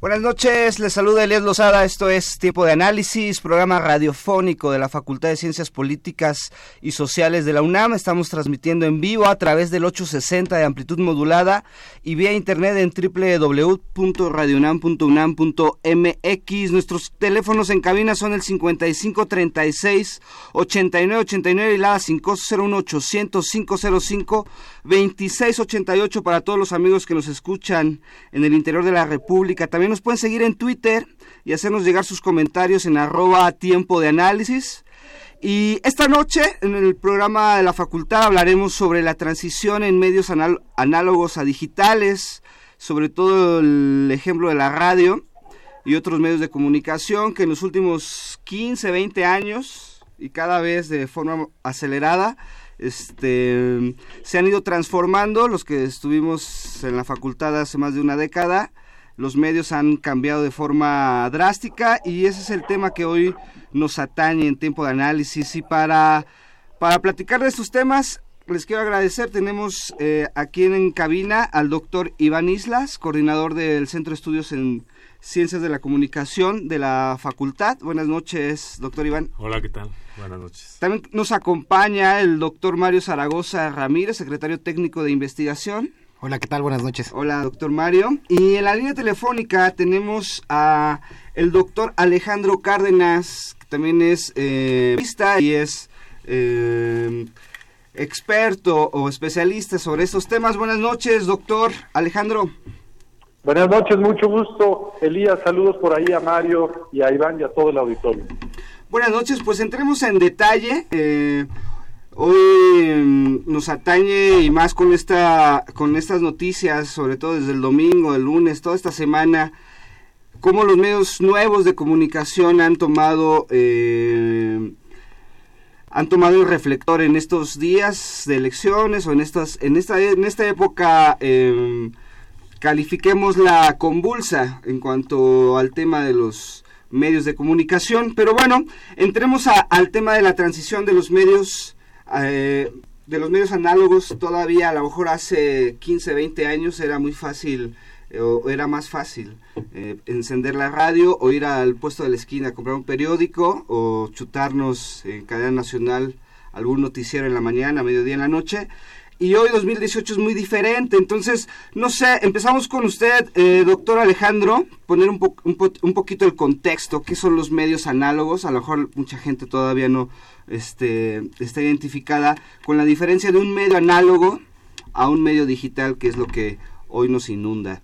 Buenas noches, les saluda Elias Lozada, esto es Tiempo de Análisis, programa radiofónico de la Facultad de Ciencias Políticas y Sociales de la UNAM. Estamos transmitiendo en vivo a través del 860 de amplitud modulada y vía internet en www.radiounam.unam.mx. Nuestros teléfonos en cabina son el 5536 8989 y la 501 800 505 2688 para todos los amigos que nos escuchan en el interior de la República. También nos pueden seguir en Twitter y hacernos llegar sus comentarios en arroba tiempo de análisis. Y esta noche en el programa de la facultad hablaremos sobre la transición en medios análogos a digitales, sobre todo el ejemplo de la radio y otros medios de comunicación que en los últimos 15, 20 años y cada vez de forma acelerada este, se han ido transformando. Los que estuvimos en la facultad hace más de una década, los medios han cambiado de forma drástica y ese es el tema que hoy nos atañe en tiempo de análisis y para, para platicar de estos temas les quiero agradecer. Tenemos eh, aquí en cabina al doctor Iván Islas, coordinador del Centro de Estudios en Ciencias de la Comunicación de la Facultad. Buenas noches, doctor Iván. Hola, ¿qué tal? Buenas noches. También nos acompaña el doctor Mario Zaragoza Ramírez, secretario técnico de investigación. Hola, ¿qué tal? Buenas noches. Hola, doctor Mario. Y en la línea telefónica tenemos a el doctor Alejandro Cárdenas, que también es eh, y es eh, experto o especialista sobre estos temas. Buenas noches, doctor Alejandro. Buenas noches, mucho gusto. Elías, saludos por ahí a Mario y a Iván y a todo el auditorio. Buenas noches, pues entremos en detalle. Eh, Hoy mm, nos atañe y más con esta con estas noticias, sobre todo desde el domingo, el lunes, toda esta semana, cómo los medios nuevos de comunicación han tomado eh, han tomado el reflector en estos días de elecciones o en estas en esta en esta época eh, califiquemos la convulsa en cuanto al tema de los medios de comunicación, pero bueno, entremos al tema de la transición de los medios eh, de los medios análogos todavía a lo mejor hace 15, 20 años era muy fácil eh, o era más fácil eh, encender la radio o ir al puesto de la esquina a comprar un periódico o chutarnos en cadena nacional algún noticiero en la mañana, mediodía en la noche. Y hoy 2018 es muy diferente, entonces, no sé, empezamos con usted, doctor Alejandro, poner un, un, un poquito el contexto, qué son los medios análogos, a lo mejor mucha gente todavía no, este, está identificada con la diferencia de un medio análogo a un medio digital, que es lo que hoy nos inunda.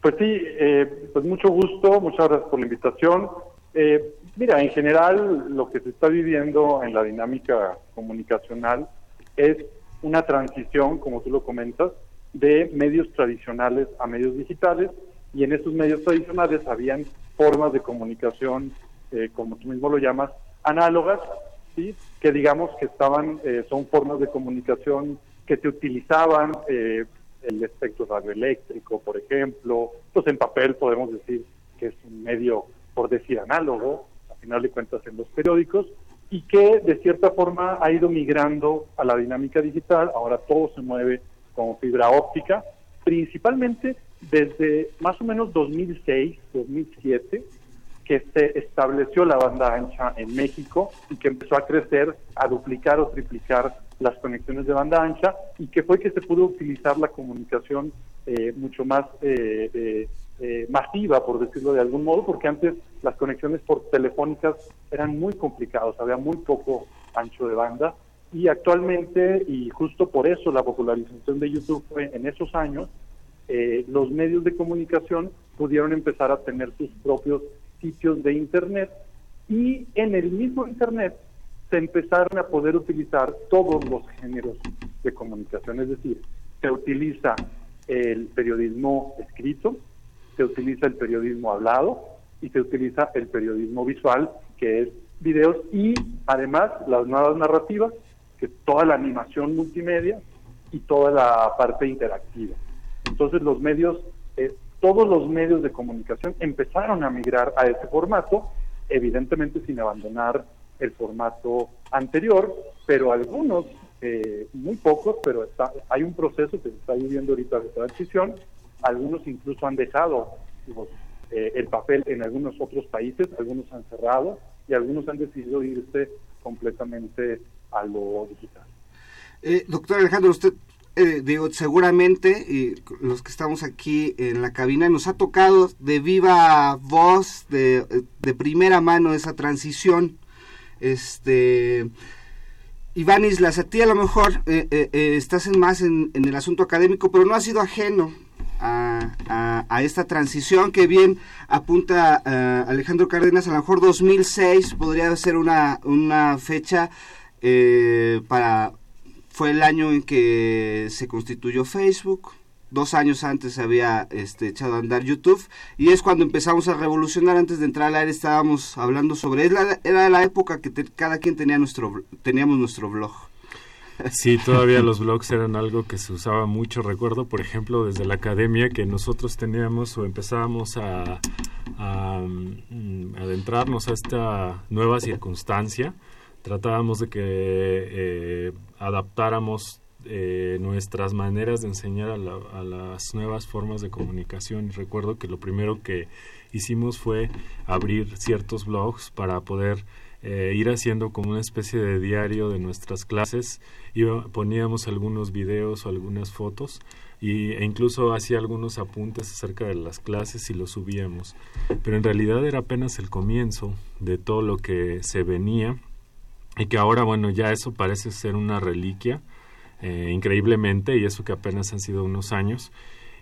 Pues sí, eh, pues mucho gusto, muchas gracias por la invitación. Eh, mira, en general lo que se está viviendo en la dinámica comunicacional es una transición, como tú lo comentas, de medios tradicionales a medios digitales y en esos medios tradicionales habían formas de comunicación, eh, como tú mismo lo llamas, análogas, ¿sí? que digamos que estaban, eh, son formas de comunicación que se utilizaban, eh, el espectro radioeléctrico, por ejemplo, pues en papel podemos decir que es un medio, por decir, análogo, a final de cuentas en los periódicos, y que de cierta forma ha ido migrando a la dinámica digital, ahora todo se mueve con fibra óptica, principalmente desde más o menos 2006, 2007, que se estableció la banda ancha en México y que empezó a crecer, a duplicar o triplicar las conexiones de banda ancha y que fue que se pudo utilizar la comunicación eh, mucho más eh, eh, masiva, por decirlo de algún modo, porque antes las conexiones por telefónicas eran muy complicadas, había muy poco ancho de banda. Y actualmente, y justo por eso la popularización de YouTube fue en esos años, eh, los medios de comunicación pudieron empezar a tener sus propios sitios de Internet y en el mismo Internet se empezaron a poder utilizar todos los géneros de comunicación, es decir, se utiliza el periodismo escrito, se utiliza el periodismo hablado y se utiliza el periodismo visual, que es videos y además las nuevas narrativas, que toda la animación multimedia y toda la parte interactiva. Entonces los medios, eh, todos los medios de comunicación empezaron a migrar a ese formato, evidentemente sin abandonar el formato anterior, pero algunos, eh, muy pocos, pero está, hay un proceso que se está viviendo ahorita de transición, algunos incluso han dejado eh, el papel en algunos otros países, algunos han cerrado y algunos han decidido irse completamente a lo digital. Eh, doctor Alejandro, usted, eh, digo, seguramente, y los que estamos aquí en la cabina, nos ha tocado de viva voz, de, de primera mano esa transición. Este. Iván Islas, a ti a lo mejor estás en más en, el asunto académico, pero no has sido ajeno a, esta transición que bien apunta Alejandro Cárdenas, a lo mejor 2006 podría ser una, una fecha eh, para... Fue el año en que se constituyó Facebook, dos años antes se había este, echado a andar YouTube y es cuando empezamos a revolucionar antes de entrar al aire estábamos hablando sobre es la, era la época que te, cada quien tenía nuestro teníamos nuestro blog Sí, todavía los blogs eran algo que se usaba mucho. Recuerdo, por ejemplo, desde la academia que nosotros teníamos o empezábamos a, mm, adentrarnos a esta nueva circunstancia. Tratábamos de que eh, adaptáramos eh, nuestras maneras de enseñar a, las nuevas formas de comunicación. Recuerdo que lo primero que hicimos fue abrir ciertos blogs para poder eh, ir haciendo como una especie de diario de nuestras clases. Y poníamos algunos videos o algunas fotos y, e incluso hacía algunos apuntes acerca de las clases y los subíamos. Pero en realidad era apenas el comienzo de todo lo que se venía y que ahora bueno ya eso parece ser una reliquia eh, increíblemente y eso que apenas han sido unos años.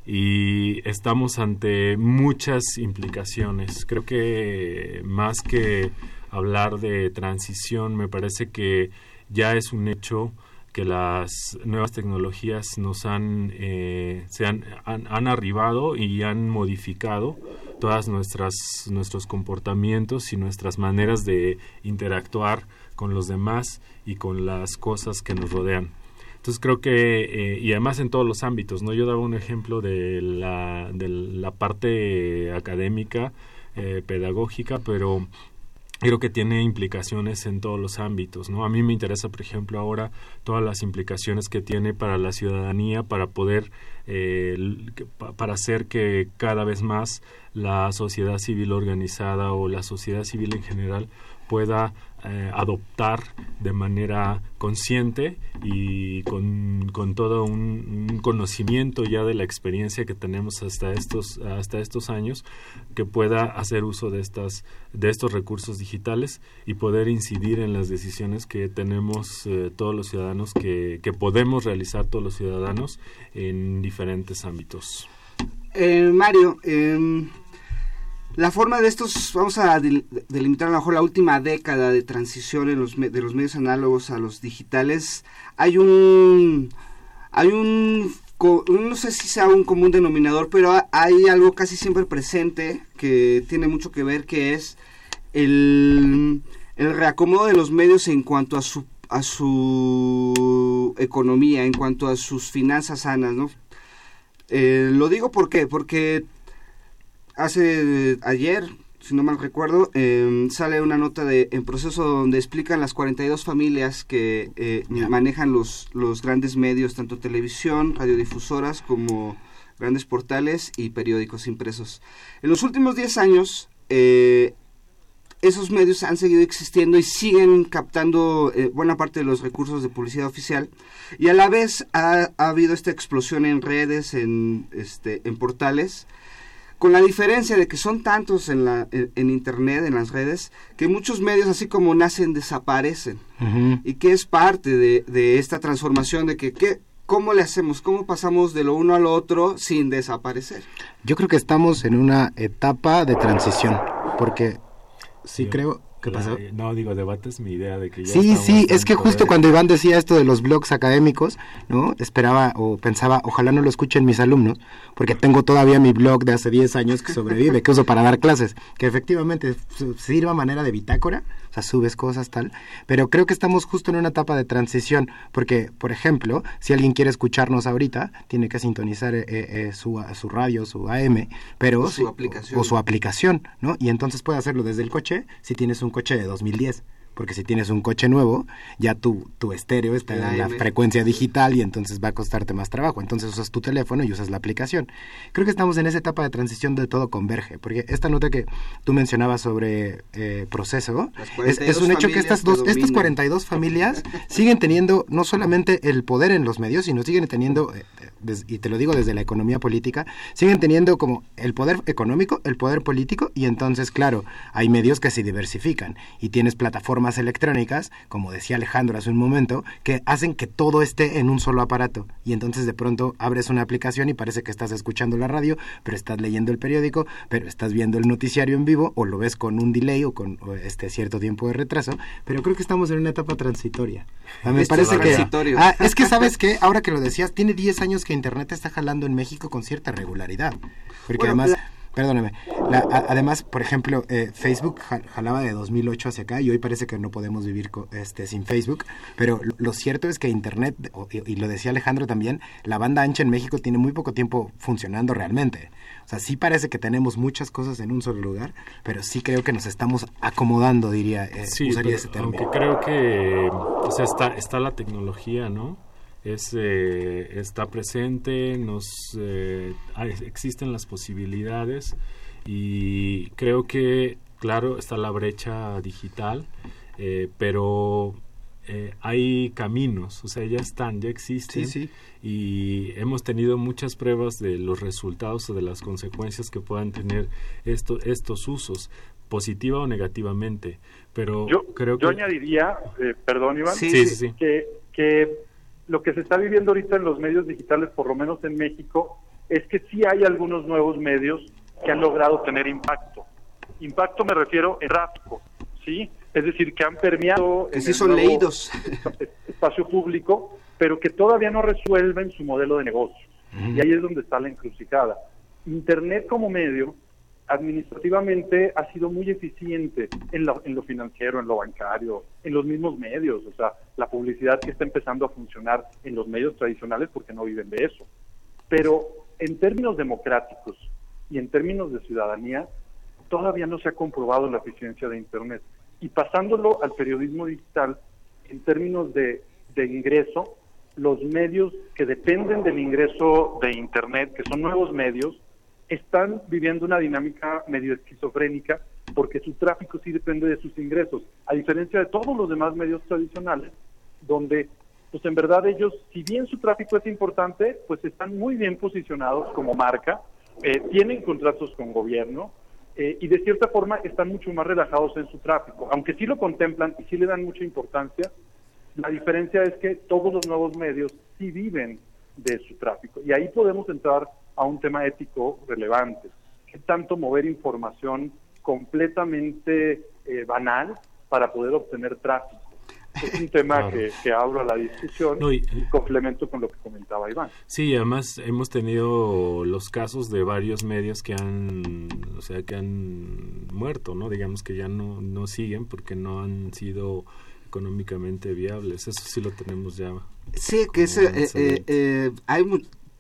Y estamos ante muchas implicaciones. Creo que más que hablar de transición, me parece que ya es un hecho que las nuevas tecnologías nos han, eh, se han, han, arribado y han modificado todas nuestras nuestros comportamientos y nuestras maneras de interactuar con los demás y con las cosas que nos rodean. Entonces creo que, eh, y además en todos los ámbitos, ¿no? Yo daba un ejemplo de la, de la parte académica, eh, pedagógica, pero creo que tiene implicaciones en todos los ámbitos, ¿no? A mí me interesa, por ejemplo, ahora todas las implicaciones que tiene para la ciudadanía, para poder, eh, para hacer que cada vez más la sociedad civil organizada o la sociedad civil en general pueda eh, adoptar de manera consciente y con, con todo un, conocimiento ya de la experiencia que tenemos hasta estos hasta estos años que pueda hacer uso de estas de estos recursos digitales y poder incidir en las decisiones que tenemos eh, todos los ciudadanos que, que podemos realizar todos los ciudadanos en diferentes ámbitos. Eh, Mario eh la forma de estos, vamos a delimitar a lo mejor la última década de transición en los, de los medios análogos a los digitales. Hay un, hay un, no sé si sea un común denominador, pero hay algo casi siempre presente que tiene mucho que ver, que es el, el reacomodo de los medios en cuanto a su, a su economía, en cuanto a sus finanzas sanas, ¿no? Eh, lo digo porque hace ayer, si no mal recuerdo, em, sale una nota de en proceso donde explican las 42 familias que eh, manejan los, los grandes medios, tanto televisión, radiodifusoras como grandes portales y periódicos impresos. En los últimos 10 años, eh, esos medios han seguido existiendo y siguen captando eh, buena parte de los recursos de publicidad oficial y a la vez ha, ha habido esta explosión en redes, en, este, en portales, con la diferencia de que son tantos en, la, en, Internet, en las redes, que muchos medios así como nacen desaparecen. Y que es parte de, de esta transformación de que, que ¿cómo le hacemos? ¿Cómo pasamos de lo uno al otro sin desaparecer? Yo creo que estamos en una etapa de transición, porque sí creo ¿Qué pasó? no, digo, debates mi idea de que ya Sí, sí, es que justo cuando Iván decía esto de los blogs académicos, ¿no? Esperaba o pensaba, ojalá no lo escuchen mis alumnos, porque tengo todavía mi blog de hace 10 años que sobrevive, que uso para dar clases, que efectivamente sirva manera de bitácora, o sea, subes cosas tal, pero creo que estamos justo en una etapa de transición, porque, por ejemplo, si alguien quiere escucharnos ahorita, tiene que sintonizar eh, eh, su, su radio, su AM, pero... O su aplicación. O su aplicación, ¿no? Y entonces puede hacerlo desde el coche si tienes un coche de 2010 porque si tienes un coche nuevo, ya tu, tu estéreo está en la frecuencia digital y entonces va a costarte más trabajo. Entonces usas tu teléfono y usas la aplicación. Creo que estamos en esa etapa de transición de todo converge, porque esta nota que tú mencionabas sobre eh, proceso, es, un hecho que estas, dos, estas 42 familias siguen teniendo no solamente el poder en los medios, sino siguen teniendo, eh, y te lo digo desde la economía política, siguen teniendo como el poder económico, el poder político, y entonces, claro, hay medios que se diversifican y tienes plataformas electrónicas, como decía Alejandro hace un momento, que hacen que todo esté en un solo aparato. Y entonces de pronto abres una aplicación y parece que estás escuchando la radio, pero estás leyendo el periódico, pero estás viendo el noticiario en vivo, o lo ves con un delay o con este cierto tiempo de retraso. Pero creo que estamos en una etapa transitoria. me parece que... Ah, es que sabes que, ahora que lo decías, tiene 10 años que Internet está jalando en México con cierta regularidad. Porque además... Perdóname. además, por ejemplo, eh, Facebook jalaba de 2008 hacia acá y hoy parece que no podemos vivir este, sin Facebook. Pero lo cierto es que Internet, y, lo decía Alejandro también, la banda ancha en México tiene muy poco tiempo funcionando realmente. O sea, sí parece que tenemos muchas cosas en un solo lugar, pero sí creo que nos estamos acomodando, diría, eh, usaría ese término. Aunque creo que o sea, está, está la tecnología, ¿no? Es, eh, está presente, nos eh, existen las posibilidades y creo que, claro, está la brecha digital, eh, pero hay caminos, o sea, ya están, ya existen y hemos tenido muchas pruebas de los resultados o de las consecuencias que puedan tener esto, estos usos positiva o negativamente, pero yo, creo yo añadiría, perdón Iván, que, que lo que se está viviendo ahorita en los medios digitales, por lo menos en México, es que sí hay algunos nuevos medios que han logrado tener impacto. Impacto me refiero en tráfico, ¿sí? Es decir, que han permeado... Que sí son leídos. Espacio público, pero que todavía no resuelven su modelo de negocio. Y ahí es donde está la encrucijada. Internet como medio administrativamente ha sido muy eficiente en lo, en lo financiero, en lo bancario, en los mismos medios, o sea, la publicidad que está empezando a funcionar en los medios tradicionales porque no viven de eso. Pero en términos democráticos y en términos de ciudadanía, todavía no se ha comprobado la eficiencia de Internet. Y pasándolo al periodismo digital, en términos de, de ingreso, los medios que dependen del ingreso de Internet, que son nuevos medios, están viviendo una dinámica medio esquizofrénica porque su tráfico sí depende de sus ingresos, a diferencia de todos los demás medios tradicionales, donde pues en verdad ellos, si bien su tráfico es importante, pues están muy bien posicionados como marca, eh, tienen contratos con gobierno eh, y de cierta forma están mucho más relajados en su tráfico, aunque sí lo contemplan y sí le dan mucha importancia, la diferencia es que todos los nuevos medios sí viven de su tráfico. Y ahí podemos entrar a un tema ético relevante. ¿Qué tanto mover información completamente eh, banal para poder obtener tráfico? Es un tema que, que, abro a la discusión y, complemento con lo que comentaba Iván. Sí, además hemos tenido los casos de varios medios que han, o sea, que han muerto, ¿no? Digamos que ya no, no siguen porque no han sido económicamente viables. Eso sí lo tenemos ya. Sí, que ese, eh, eh, eh, hay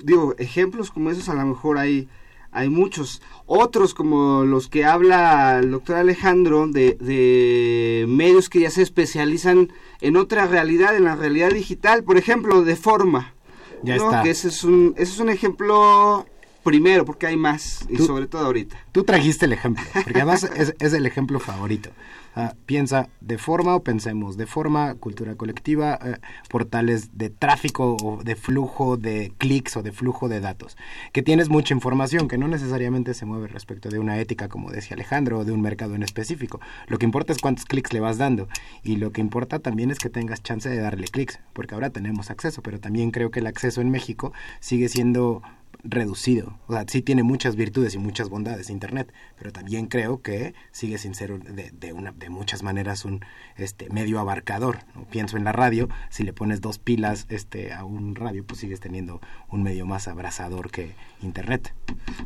digo, ejemplos como esos a lo mejor hay, hay muchos. Otros como los que habla el doctor Alejandro de, de medios que ya se especializan en otra realidad, en la realidad digital, por ejemplo, de forma. Ya está. Que ese es un, ese es un ejemplo primero, porque hay más, y sobre todo ahorita. Tú trajiste el ejemplo, porque además es, es el ejemplo favorito. Ah, piensa de forma o pensemos de forma, cultura colectiva, eh, portales de tráfico o de flujo de clics o de flujo de datos, que tienes mucha información que no necesariamente se mueve respecto de una ética, como decía Alejandro, o de un mercado en específico. Lo que importa es cuántos clics le vas dando y lo que importa también es que tengas chance de darle clics, porque ahora tenemos acceso, pero también creo que el acceso en México sigue siendo reducido. O sea, sí tiene muchas virtudes y muchas bondades Internet, pero también creo que sigue sin ser de, de, una, de muchas maneras un este, medio abarcador. Pienso en la radio, si le pones dos pilas este, a un radio, pues sigues teniendo un medio más abrazador que Internet.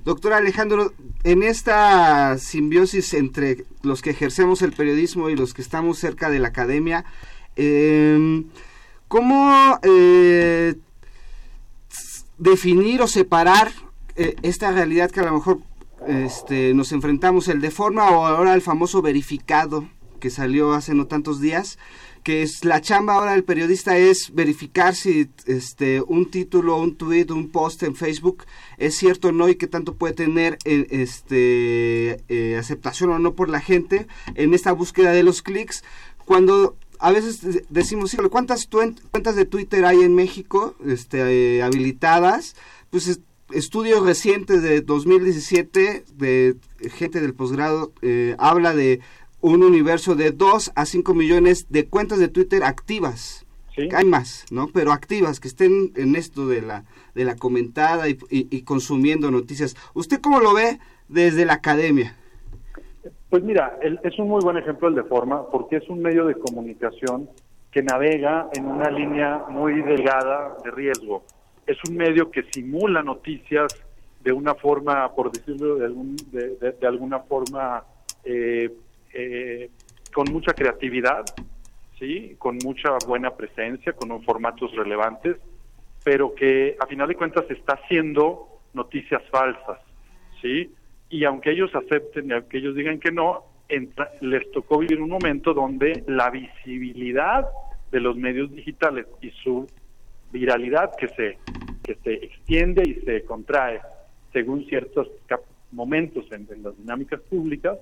Doctor Alejandro, en esta simbiosis entre los que ejercemos el periodismo y los que estamos cerca de la academia, eh, ¿cómo... Eh, definir o separar eh, esta realidad que a lo mejor este, nos enfrentamos, el de forma o ahora el famoso verificado que salió hace no tantos días, que es la chamba ahora del periodista es verificar si este un título, un tweet, un post en Facebook es cierto o no y qué tanto puede tener eh, este eh, aceptación o no por la gente en esta búsqueda de los clics. Cuando a veces decimos, ¿cuántas cuentas de Twitter hay en México este, eh, habilitadas? Pues estudios recientes de 2017 de gente del posgrado eh, habla de un universo de 2 a 5 millones de cuentas de Twitter activas. Hay más, ¿no? Pero activas, que estén en esto de la, de la comentada y, y consumiendo noticias. ¿Usted cómo lo ve desde la academia? Pues mira, es un muy buen ejemplo el de forma, porque es un medio de comunicación que navega en una línea muy delgada de riesgo. Es un medio que simula noticias de una forma, por decirlo de, de, alguna forma, eh, eh, con mucha creatividad, sí, con mucha buena presencia, con formatos relevantes, pero que a final de cuentas está haciendo noticias falsas, sí y aunque ellos acepten y aunque ellos digan que no, les tocó vivir un momento donde la visibilidad de los medios digitales y su viralidad que se, que se extiende y se contrae según ciertos momentos en, las dinámicas públicas,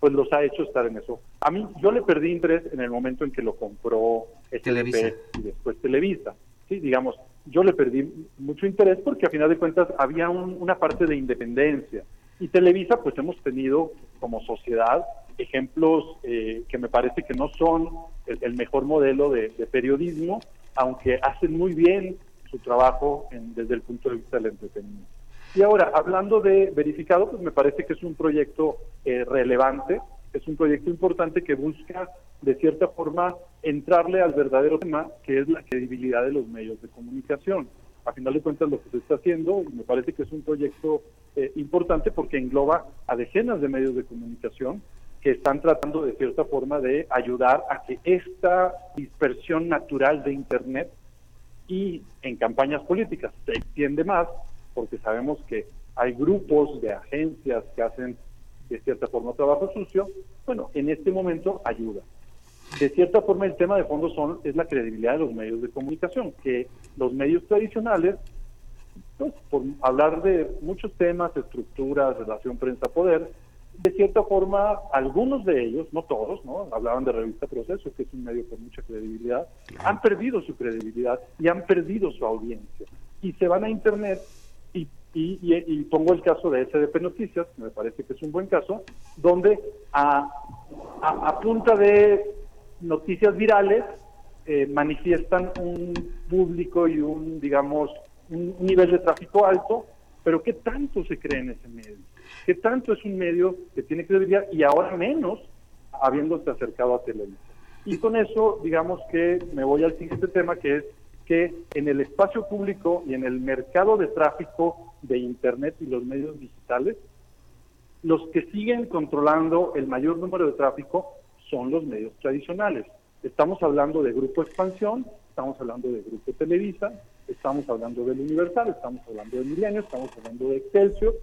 pues los ha hecho estar en eso. A mí, yo le perdí interés en el momento en que lo compró Televisa y después Televisa. Sí, digamos, yo le perdí mucho interés porque a final de cuentas había una parte de independencia y Televisa, pues hemos tenido como sociedad ejemplos eh, que me parece que no son el, mejor modelo de, periodismo, aunque hacen muy bien su trabajo desde el punto de vista del entretenimiento. Y ahora, hablando de verificado, pues me parece que es un proyecto eh, relevante, es un proyecto importante que busca, de cierta forma, entrarle al verdadero tema, que es la credibilidad de los medios de comunicación a final de cuentas lo que se está haciendo, me parece que es un proyecto eh, importante porque engloba a decenas de medios de comunicación que están tratando de cierta forma de ayudar a que esta dispersión natural de Internet y en campañas políticas se extiende más, porque sabemos que hay grupos de agencias que hacen de cierta forma trabajo sucio, bueno, en este momento ayuda. De cierta forma el tema de fondo son es la credibilidad de los medios de comunicación, que los medios tradicionales, pues por hablar de muchos temas, estructuras, relación prensa-poder, de cierta forma, algunos de ellos, no todos, ¿no? Hablaban de Revista Proceso, que es un medio con mucha credibilidad, han perdido su credibilidad y han perdido su audiencia. Y se van a Internet y, y, pongo el caso de SDP Noticias, me parece que es un buen caso, donde a, a punta de noticias virales eh, manifiestan un público y un, digamos, un nivel de tráfico alto, pero ¿qué tanto se cree en ese medio? ¿Qué tanto es un medio que tiene credibilidad y ahora menos habiéndose acercado a Televisa? Y con eso, digamos que me voy al siguiente tema, que es que en el espacio público y en el mercado de tráfico de Internet y los medios digitales, los que siguen controlando el mayor número de tráfico son los medios tradicionales. Estamos hablando de Grupo Expansión, estamos hablando de Grupo Televisa, estamos hablando del Universal, estamos hablando de Milenio, estamos hablando de Excelsior.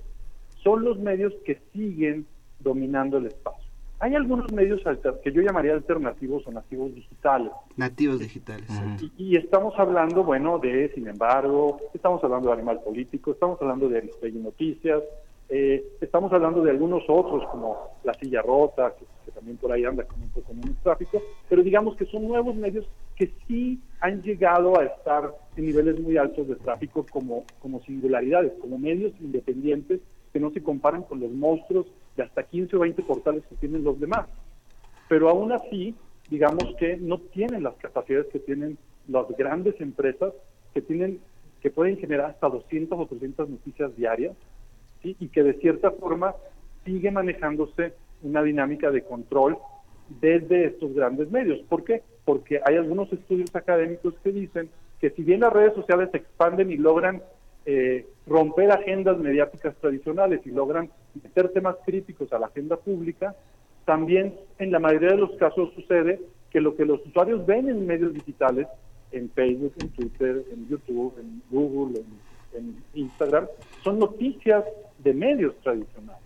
Son los medios que siguen dominando el espacio. hay algunos medios que yo llamaría alternativos o nativos digitales. Nativos digitales. Y, estamos hablando, bueno, de, sin embargo, estamos hablando de Animal Político, estamos hablando de Aristegui Noticias, eh, estamos hablando de algunos otros como La Silla Rota, que, también por ahí anda con un poco menos tráfico, pero digamos que son nuevos medios que sí han llegado a estar en niveles muy altos de tráfico como, como singularidades, como medios independientes que no se comparan con los monstruos de hasta 15 o 20 portales que tienen los demás. Pero aún así, digamos que no tienen las capacidades que tienen las grandes empresas que tienen que pueden generar hasta 200 o 300 noticias diarias y que de cierta forma sigue manejándose una dinámica de control desde estos grandes medios. ¿Por qué? Porque hay algunos estudios académicos que dicen que si bien las redes sociales se expanden y logran eh, romper agendas mediáticas tradicionales y logran meter temas críticos a la agenda pública, también en la mayoría de los casos sucede que lo que los usuarios ven en medios digitales, en Facebook, en Twitter, en YouTube, en Google, en Instagram, son noticias de medios tradicionales.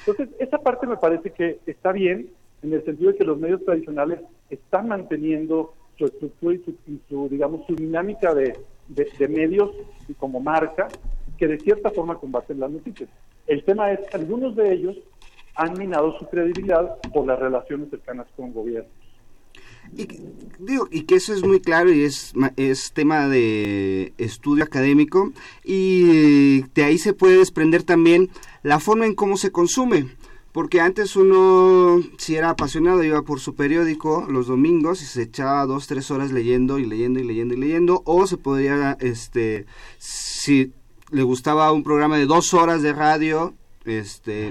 Entonces, esa parte me parece que está bien en el sentido de que los medios tradicionales están manteniendo su estructura y su, digamos, su dinámica de, de, medios como marca que de cierta forma combaten las noticias. El tema es que algunos de ellos han minado su credibilidad por las relaciones cercanas con gobiernos. Y, digo, y que eso es muy claro y es, es tema de estudio académico y de ahí se puede desprender también la forma en cómo se consume. Porque antes uno, si era apasionado, iba por su periódico los domingos y se echaba dos, tres horas leyendo y leyendo y leyendo y leyendo. O se podría, este, si le gustaba un programa de dos horas de radio, este,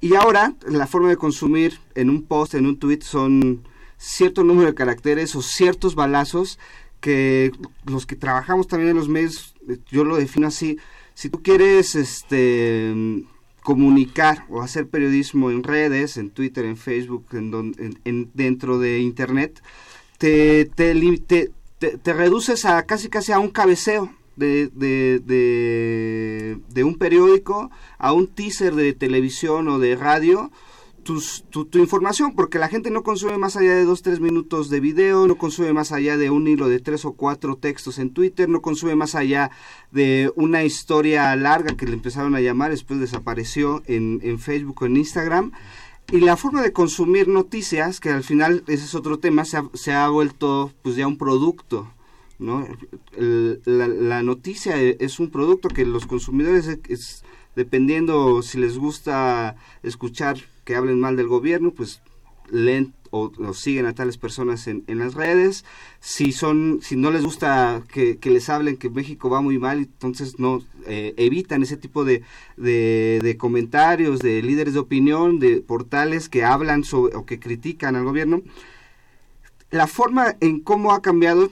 y ahora la forma de consumir en un post, en un tweet, son cierto número de caracteres o ciertos balazos que los que trabajamos también en los medios, yo lo defino así, si tú quieres este comunicar o hacer periodismo en redes, en Twitter, en Facebook, en, dentro de Internet, te, te, te, reduces a casi casi a un cabeceo de, de, de, un periódico, a un teaser de televisión o de radio, tus, tu, tu, información, porque la gente no consume más allá de dos, tres minutos de video, no consume más allá de un hilo de tres o cuatro textos en Twitter, no consume más allá de una historia larga que le empezaron a llamar, después desapareció en, en Facebook o en Instagram. Y la forma de consumir noticias, que al final ese es otro tema, se ha, se ha vuelto pues ya un producto. ¿no? la, noticia es un producto que los consumidores, es, dependiendo si les gusta escuchar que hablen mal del gobierno, pues leen o, siguen a tales personas en, en, las redes. Si son, si no les gusta que, les hablen que México va muy mal, entonces no eh, evitan ese tipo de, comentarios de líderes de opinión, de portales que hablan sobre, o que critican al gobierno. La forma en cómo ha cambiado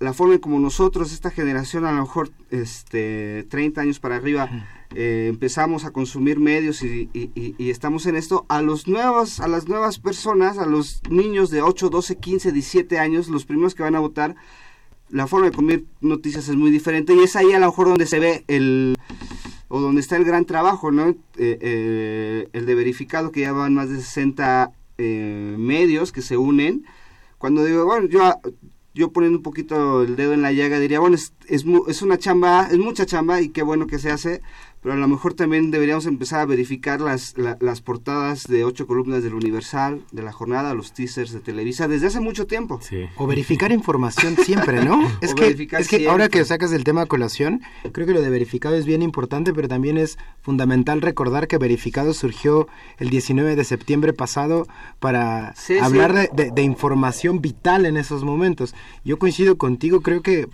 la forma en como nosotros, esta generación, a lo mejor este, 30 años para arriba, eh, empezamos a consumir medios y, estamos en esto, a, los nuevos, a las nuevas personas, a los niños de 8, 12, 15, 17 años, los primeros que van a votar, la forma de comer noticias es muy diferente y es ahí a lo mejor donde se ve el o donde está el gran trabajo, ¿no? Eh, eh, el de verificado que ya van más de 60 medios que se unen. Cuando digo, bueno, yo yo poniendo un poquito el dedo en la llaga diría, bueno, es, es, es, una chamba, es mucha chamba y qué bueno que se hace, pero a lo mejor también deberíamos empezar a verificar las, las portadas de ocho columnas del Universal, de la jornada, los teasers de Televisa, desde hace mucho tiempo. O verificar información siempre, ¿no? es que, es que ahora que sacas el tema colación, creo que lo de verificado es bien importante, pero también es fundamental recordar que verificado surgió el 19 de septiembre pasado para hablar De, de, información vital en esos momentos. Yo coincido contigo, creo que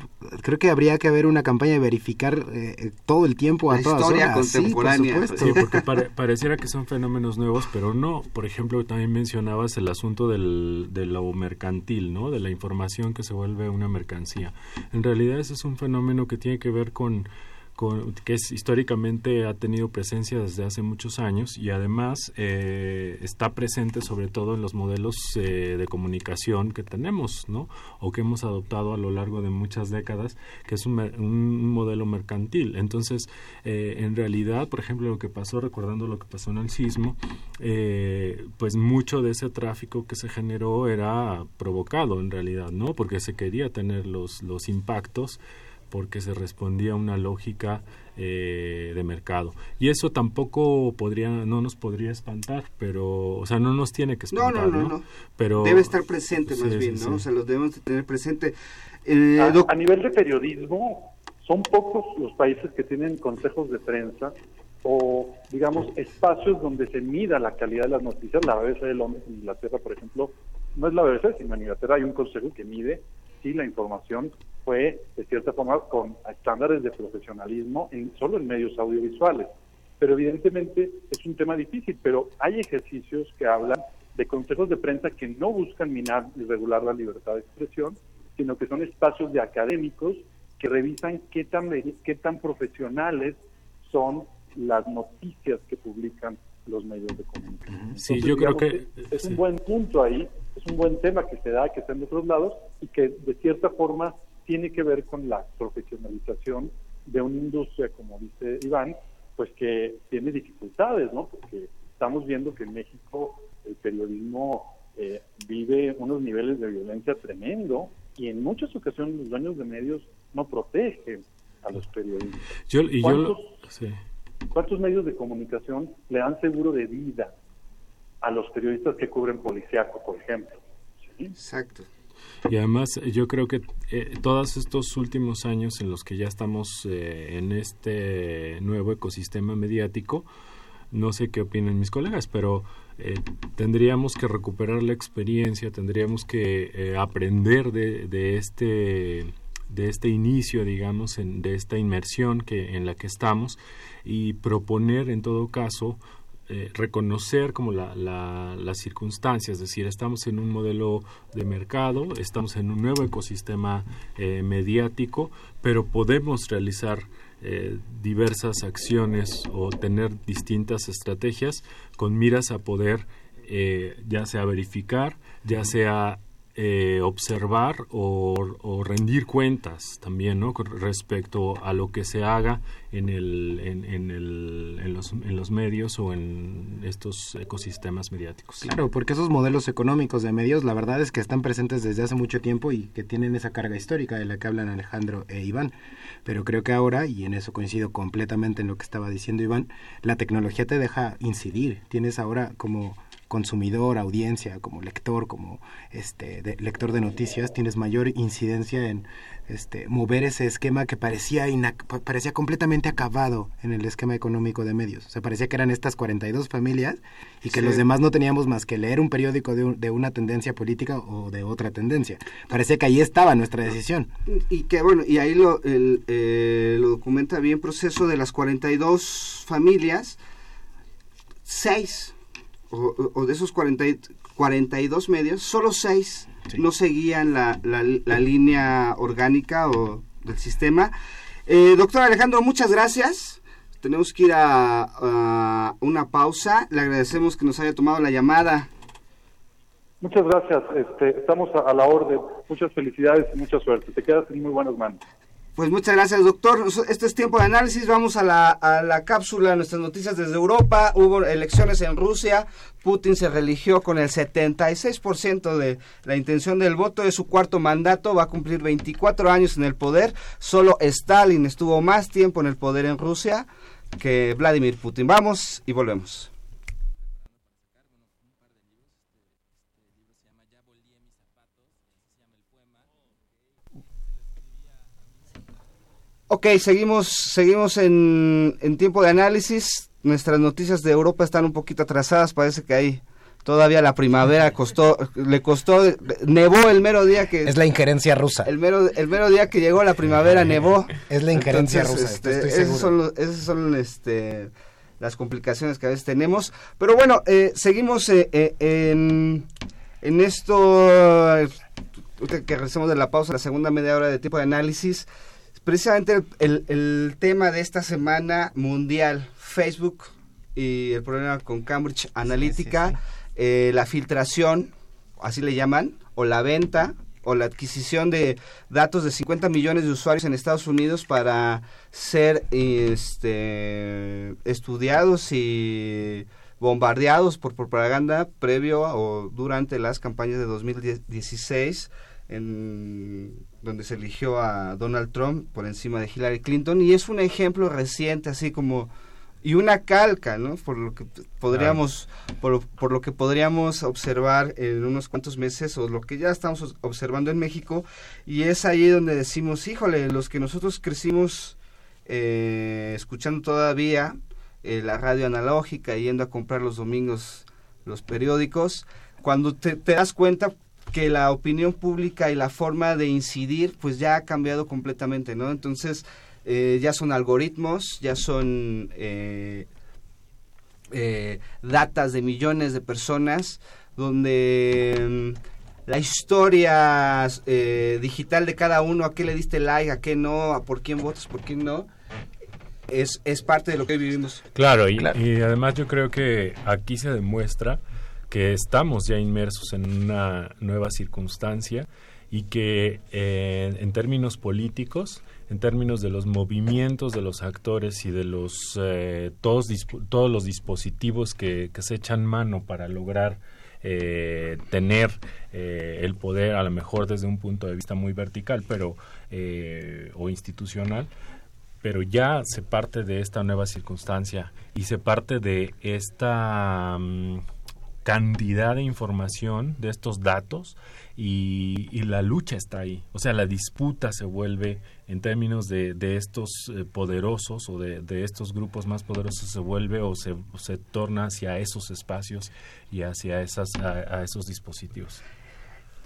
creo que habría que haber una campaña de verificar eh, todo el tiempo a todas horas contemporánea. Sí, porque pareciera que son fenómenos nuevos, pero no. Por ejemplo, también mencionabas el asunto del, de lo mercantil, ¿no? De la información que se vuelve una mercancía. En realidad ese es un fenómeno que tiene que ver con que es históricamente ha tenido presencia desde hace muchos años y además eh, está presente sobre todo en los modelos eh, de comunicación que tenemos, ¿no? O que hemos adoptado a lo largo de muchas décadas, que es un, un modelo mercantil. Entonces, eh, en realidad, por ejemplo, lo que pasó, recordando lo que pasó en el sismo, pues mucho de ese tráfico que se generó era provocado en realidad, ¿no? Porque se quería tener los, los impactos porque se respondía a una lógica eh, de mercado. Y eso tampoco podría, no nos podría espantar, pero, o sea, no nos tiene que espantar. No, no, no, Pero, Debe estar presente más bien, ¿no? O sea, los debemos de tener presente. Eh, a, nivel de periodismo, son pocos los países que tienen consejos de prensa o, digamos, espacios donde se mida la calidad de las noticias. La BBC de Londres, en Inglaterra, por ejemplo, no es la BBC, sino en Inglaterra hay un consejo que mide si la información fue, de cierta forma, con estándares de profesionalismo en, solo en medios audiovisuales. Pero evidentemente es un tema difícil, pero hay ejercicios que hablan de consejos de prensa que no buscan minar y regular la libertad de expresión, sino que son espacios de académicos que revisan qué tan, qué tan profesionales son las noticias que publican los medios de comunicación. Sí, yo creo que es un buen punto ahí, es un buen tema que se da, que está en otros lados y que de cierta forma tiene que ver con la profesionalización de una industria, como dice Iván, pues que tiene dificultades, ¿no? Porque estamos viendo que en México el periodismo eh, vive unos niveles de violencia tremendo y en muchas ocasiones los dueños de medios no protegen a los periodistas. ¿Cuántos, medios de comunicación le dan seguro de vida a los periodistas que cubren policiaco, por ejemplo? Exacto. Y además yo creo que eh, todos estos últimos años en los que ya estamos eh, en este nuevo ecosistema mediático, no sé qué opinan mis colegas, pero eh, tendríamos que recuperar la experiencia, tendríamos que aprender de, de, este de este inicio, digamos, en, de esta inmersión que en la que estamos y proponer en todo caso eh, reconocer como la, las circunstancias, es decir, estamos en un modelo de mercado, estamos en un nuevo ecosistema eh, mediático, pero podemos realizar eh, diversas acciones o tener distintas estrategias con miras a poder ya sea verificar, ya sea eh, observar o, rendir cuentas también ¿no? respecto a lo que se haga en, el, en, el, en, los, en los medios o en estos ecosistemas mediáticos. Claro, porque esos modelos económicos de medios, la verdad es que están presentes desde hace mucho tiempo y que tienen esa carga histórica de la que hablan Alejandro e Iván. Pero creo que ahora, y en eso coincido completamente en lo que estaba diciendo Iván, la tecnología te deja incidir. Tienes ahora como consumidor, audiencia, como lector, como este lector de noticias, tienes mayor incidencia en este mover ese esquema que parecía parecía completamente acabado en el esquema económico de medios. O sea, parecía que eran estas 42 familias y que los demás no teníamos más que leer un periódico de, una tendencia política o de otra tendencia. Parecía que ahí estaba nuestra decisión. Y que bueno, y ahí lo, eh, lo documenta bien proceso de las 42 familias, seis o, de esos 40, 42 medios, solo 6 no seguían la, la, línea orgánica o del sistema. Eh, doctor Alejandro, muchas gracias. Tenemos que ir a, una pausa. Le agradecemos que nos haya tomado la llamada. Muchas gracias. Este, estamos a, a la orden. Muchas felicidades y mucha suerte. Te quedas en muy buenas manos. Pues muchas gracias, doctor. Este es tiempo de análisis. Vamos a la, a la cápsula, nuestras noticias desde Europa. Hubo elecciones en Rusia. Putin se religió con el 76% de la intención del voto de su cuarto mandato. Va a cumplir 24 años en el poder. Solo Stalin estuvo más tiempo en el poder en Rusia que Vladimir Putin. Vamos y volvemos. Ok, seguimos, seguimos en, en tiempo de análisis. Nuestras noticias de Europa están un poquito atrasadas. Parece que ahí todavía la primavera costó, le costó, nevó el mero día que... Es la injerencia rusa. El mero, el mero día que llegó la primavera nevó. Es la injerencia rusa. Este, esas son, esas son este, las complicaciones que a veces tenemos. Pero bueno, eh, seguimos eh, eh, en, en esto, que regresemos de la pausa, la segunda media hora de tiempo de análisis precisamente el, el, tema de esta semana mundial, Facebook y el problema con Cambridge Analytica, eh, la filtración, así le llaman, o la venta o la adquisición de datos de 50 millones de usuarios en Estados Unidos para ser este, estudiados y bombardeados por propaganda previo o durante las campañas de 2016 en donde se eligió a Donald Trump por encima de Hillary Clinton y es un ejemplo reciente así como y una calca, ¿no? Por lo que podríamos, por, por, lo que podríamos observar en unos cuantos meses o lo que ya estamos observando en México y es ahí donde decimos, híjole, los que nosotros crecimos eh, escuchando todavía eh, la radio analógica, yendo a comprar los domingos los periódicos, cuando te, te das cuenta que la opinión pública y la forma de incidir pues ya ha cambiado completamente, ¿no? Entonces, eh, ya son algoritmos, ya son eh, eh, datas de millones de personas, donde mm, la historia digital de cada uno, a qué le diste like, a qué no, a por quién votas, por quién no, es, es parte de lo que vivimos. Claro y, y además yo creo que aquí se demuestra que estamos ya inmersos en una nueva circunstancia y que en términos políticos en términos de los movimientos de los actores y de los eh, todos todos los dispositivos que, se echan mano para lograr eh, tener eh, el poder a lo mejor desde un punto de vista muy vertical pero o institucional pero ya se parte de esta nueva circunstancia y se parte de esta mm, cantidad de información de estos datos y, la lucha está ahí. O sea, la disputa se vuelve, en términos de, de estos eh, poderosos o de, de, estos grupos más poderosos, se vuelve o se, se torna hacia esos espacios y hacia esas, a, esos dispositivos.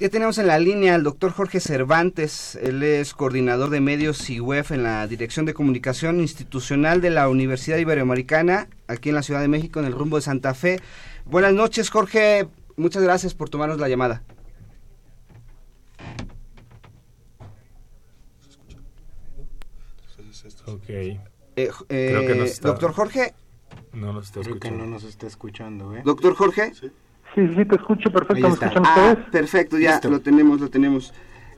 Ya tenemos en la línea al doctor Jorge Cervantes, él es coordinador de medios y web en la Dirección de Comunicación Institucional de la Universidad Iberoamericana, aquí en la Ciudad de México, en el rumbo de Santa Fe. Buenas noches, Jorge, muchas gracias por tomarnos la llamada. Ok. Eh, eh, doctor Jorge. No nos está Creo que no nos está escuchando, ¿eh? Doctor Jorge. Sí, sí, te escucho perfecto. ¿Me escuchan ah, ustedes? perfecto, ya lo tenemos, lo tenemos.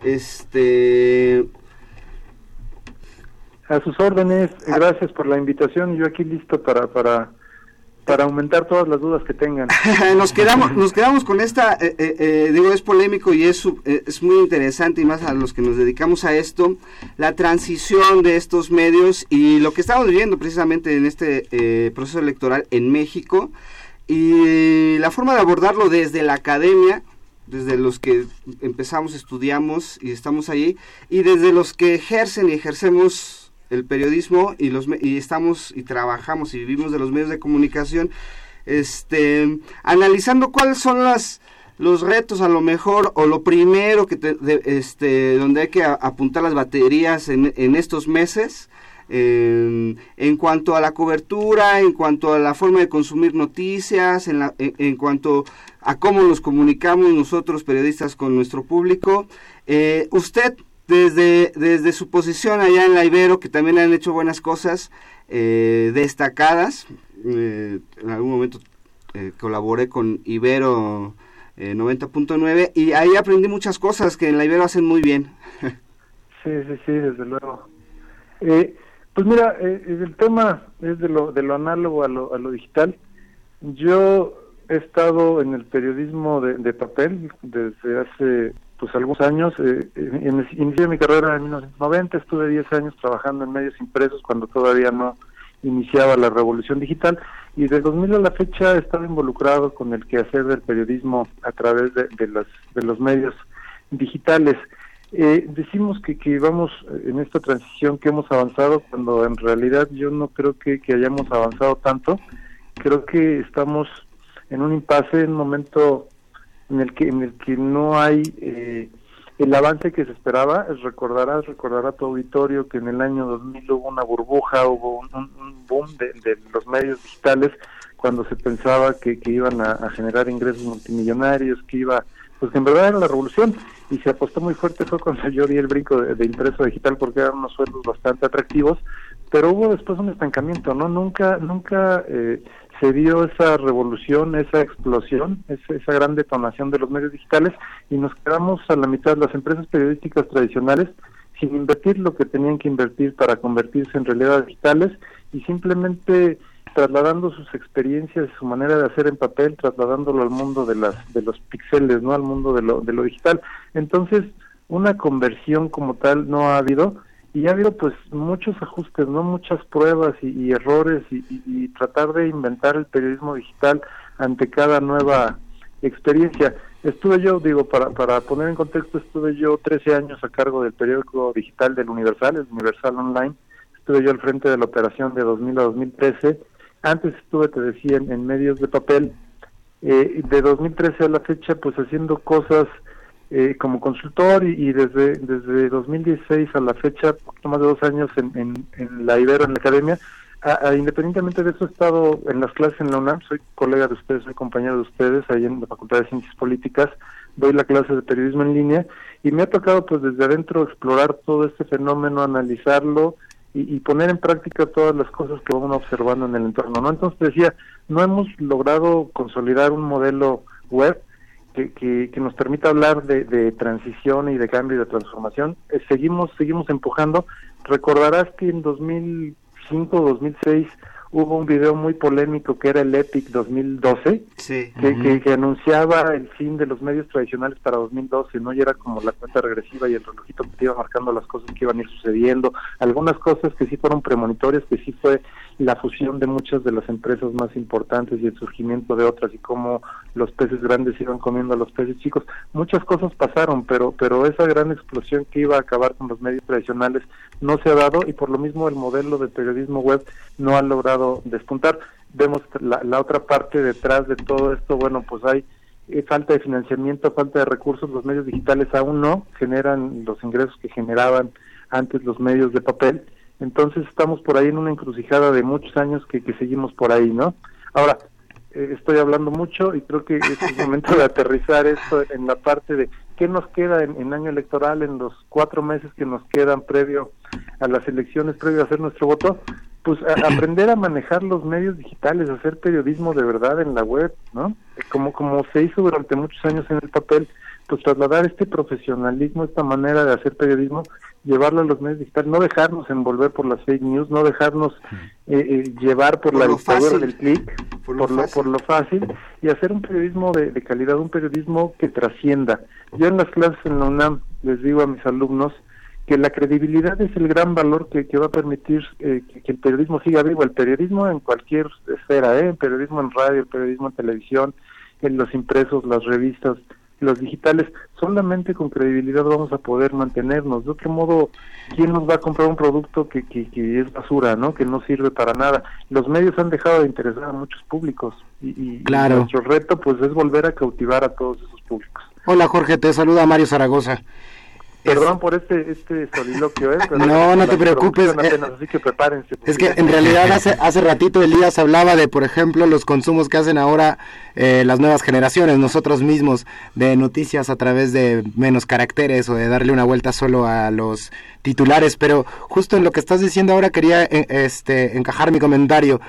Este. A sus órdenes, ah. gracias por la invitación. Yo aquí listo para, para para aumentar todas las dudas que tengan. nos quedamos nos quedamos con esta, eh, eh, eh, digo, es polémico y es, es muy interesante y más a los que nos dedicamos a esto, la transición de estos medios y lo que estamos viviendo precisamente en este proceso electoral en México y la forma de abordarlo desde la academia, desde los que empezamos, estudiamos y estamos allí, y desde los que ejercen y ejercemos el periodismo y los y estamos y trabajamos y vivimos de los medios de comunicación este analizando cuáles son las los retos a lo mejor o lo primero que este donde hay que apuntar las baterías en, en estos meses en, cuanto a la cobertura, en cuanto a la forma de consumir noticias, en, la, en, cuanto a cómo nos comunicamos nosotros periodistas con nuestro público. Eh, usted desde, desde su posición allá en la Ibero, que también han hecho buenas cosas eh, destacadas. Eh, en algún momento eh, colaboré con Ibero 90.9 y ahí aprendí muchas cosas que en la Ibero hacen muy bien. sí, sí, sí, desde luego. pues mira, el tema es de lo, de lo análogo a lo, a lo digital. Yo he estado en el periodismo de, de papel desde hace pues algunos años. Eh, inicié mi carrera en 1990, estuve 10 años trabajando en medios impresos cuando todavía no iniciaba la revolución digital y de 2000 a la fecha he estado involucrado con el quehacer del periodismo a través de, los, de los medios digitales. Eh, decimos que, que vamos en esta transición que hemos avanzado cuando en realidad yo no creo que hayamos avanzado tanto. Creo que estamos en un impasse, en un momento en el que en el que no hay eh, el avance que se esperaba. Recordarás recordará tu auditorio que en el año 2000 hubo una burbuja hubo un, boom de, los medios digitales cuando se pensaba que, que iban a, generar ingresos multimillonarios que iba pues en verdad era la revolución. Y se apostó muy fuerte fue cuando yo di el brinco de, impreso digital porque eran unos sueldos bastante atractivos, pero hubo después un estancamiento, ¿no? Nunca, nunca eh, se dio esa revolución, esa explosión, esa, gran detonación de los medios digitales y nos quedamos a la mitad, las empresas periodísticas tradicionales, sin invertir lo que tenían que invertir para convertirse en realidades digitales y simplemente trasladando sus experiencias, su manera de hacer en papel, trasladándolo al mundo de las de los píxeles, no al mundo de lo de lo digital. Entonces, una conversión como tal no ha habido y ha habido pues muchos ajustes, no muchas pruebas y, errores y, tratar de inventar el periodismo digital ante cada nueva experiencia. Estuve yo, digo, para, para poner en contexto, estuve yo 13 años a cargo del periódico digital del Universal, el Universal Online. Estuve yo al frente de la operación de 2000 a 2013 antes estuve, te decía, en, medios de papel. Eh, de 2013 a la fecha, pues haciendo cosas eh, como consultor y, desde desde 2016 a la fecha, poquito más de dos años en, en, la Ibero, en la academia, independientemente de eso he estado en las clases en la UNAM, soy colega de ustedes, soy compañero de ustedes ahí en la Facultad de Ciencias Políticas, doy la clase de periodismo en línea y me ha tocado pues desde adentro explorar todo este fenómeno, analizarlo, y, poner en práctica todas las cosas que vamos observando en el entorno. ¿no? Entonces decía, no hemos logrado consolidar un modelo web que, que, nos permita hablar de, de, transición y de cambio y de transformación. Eh, seguimos, seguimos empujando. Recordarás que en 2005, 2006 hubo un video muy polémico que era el Epic 2012, que, que, anunciaba el fin de los medios tradicionales para 2012, ¿no? Y era como la cuenta regresiva y el relojito que te iba marcando las cosas que iban a ir sucediendo, algunas cosas que sí fueron premonitorias, que sí fue la fusión de muchas de las empresas más importantes y el surgimiento de otras y cómo los peces grandes iban comiendo a los peces chicos. Muchas cosas pasaron, pero pero esa gran explosión que iba a acabar con los medios tradicionales no se ha dado y por lo mismo el modelo de periodismo web no ha logrado despuntar. Vemos la, la otra parte detrás de todo esto, bueno, pues hay eh, falta de financiamiento, falta de recursos, los medios digitales aún no generan los ingresos que generaban antes los medios de papel entonces estamos por ahí en una encrucijada de muchos años que, seguimos por ahí, ¿no? Ahora, eh, estoy hablando mucho y creo que es el momento de aterrizar esto en la parte de qué nos queda en, año electoral, en los cuatro meses que nos quedan previo a las elecciones, previo a hacer nuestro voto, pues aprender a manejar los medios digitales, hacer periodismo de verdad en la web, ¿no? Como, como se hizo durante muchos años en el papel, pues trasladar este profesionalismo, esta manera de hacer periodismo llevarlo a los medios digitales, no dejarnos envolver por las fake news, no dejarnos eh, eh, llevar por, la dictadura del clic, por, lo, por, lo, fácil, y hacer un periodismo de, calidad, un periodismo que trascienda. Yo en las clases en la UNAM les digo a mis alumnos que la credibilidad es el gran valor que, va a permitir eh, que, el periodismo siga vivo, el periodismo en cualquier esfera, ¿eh? el periodismo en radio, el periodismo en televisión, en los impresos, las revistas, los digitales, solamente con credibilidad vamos a poder mantenernos. De otro modo, ¿quién nos va a comprar un producto que, que, es basura, ¿no? que no sirve para nada? Los medios han dejado de interesar a muchos públicos y, claro. nuestro reto pues es volver a cautivar a todos esos públicos. Hola Jorge, te saluda Mario Zaragoza. Perdón por este, este soliloquio, ¿eh? no, no te preocupes. Eh, así que prepárense. Es que en realidad hace, hace ratito Elías hablaba de, por ejemplo, los consumos que hacen ahora eh, las nuevas generaciones, nosotros mismos, de noticias a través de menos caracteres o de darle una vuelta solo a los titulares. Pero justo en lo que estás diciendo ahora quería eh, este, encajar mi comentario.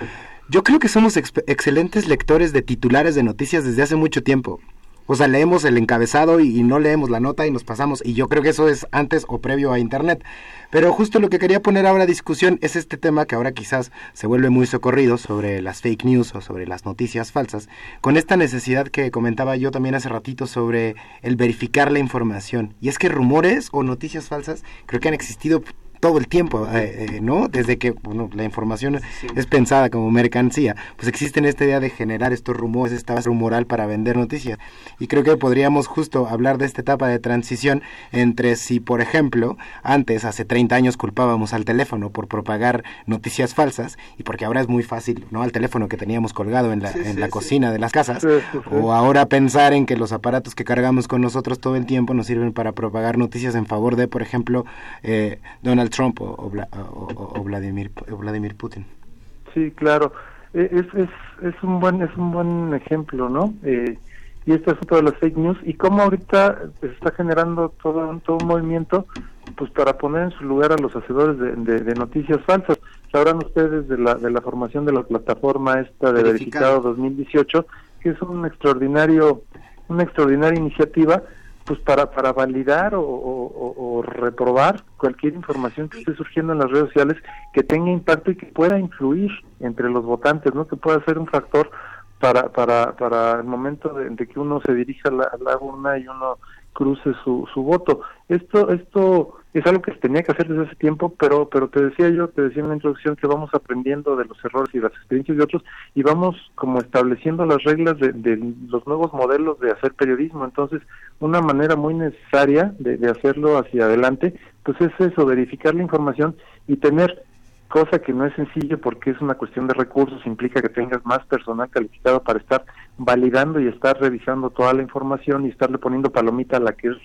Yo creo que somos excelentes lectores de titulares de noticias desde hace mucho tiempo. O sea, leemos el encabezado y, no leemos la nota y nos pasamos. Y yo creo que eso es antes o previo a Internet. Pero justo lo que quería poner ahora a discusión es este tema que ahora quizás se vuelve muy socorrido sobre las fake news o sobre las noticias falsas, con esta necesidad que comentaba yo también hace ratito sobre el verificar la información. Y es que rumores o noticias falsas creo que han existido todo el tiempo, eh, eh, ¿no? Desde que bueno, la información es pensada como mercancía, pues existe esta idea de generar estos rumores, esta base rumoral para vender noticias. Y creo que podríamos justo hablar de esta etapa de transición entre si, por ejemplo, antes, hace 30 años, culpábamos al teléfono por propagar noticias falsas y porque ahora es muy fácil, ¿no? Al teléfono que teníamos colgado en la, en la cocina de las casas, o ahora pensar en que los aparatos que cargamos con nosotros todo el tiempo nos sirven para propagar noticias en favor de, por ejemplo, eh, Donald Trump o, Vladimir, Vladimir Putin. Sí, claro. E, es, es, es, un buen es un buen ejemplo, ¿no? Eh, y este asunto de las fake news y cómo ahorita se está generando todo un, todo un movimiento pues para poner en su lugar a los hacedores de, noticias falsas. Sabrán ustedes de la, de la formación de la plataforma esta de Verificado 2018, que es un extraordinario, una extraordinaria iniciativa pues para, para validar o, reprobar cualquier información que esté surgiendo en las redes sociales que tenga impacto y que pueda influir entre los votantes, ¿no? Que pueda ser un factor para, para, para el momento de, que uno se dirija a la, a urna y uno cruce su, su voto. Esto, esto es algo que se tenía que hacer desde hace tiempo, pero, pero te decía yo, te decía en la introducción que vamos aprendiendo de los errores y las experiencias de otros y vamos como estableciendo las reglas de, de los nuevos modelos de hacer periodismo. Entonces, una manera muy necesaria de, de hacerlo hacia adelante, pues es eso, verificar la información y tener cosa que no es sencillo porque es una cuestión de recursos, implica que tengas más personal calificado para estar validando y estar revisando toda la información y estarle poniendo palomita a la que es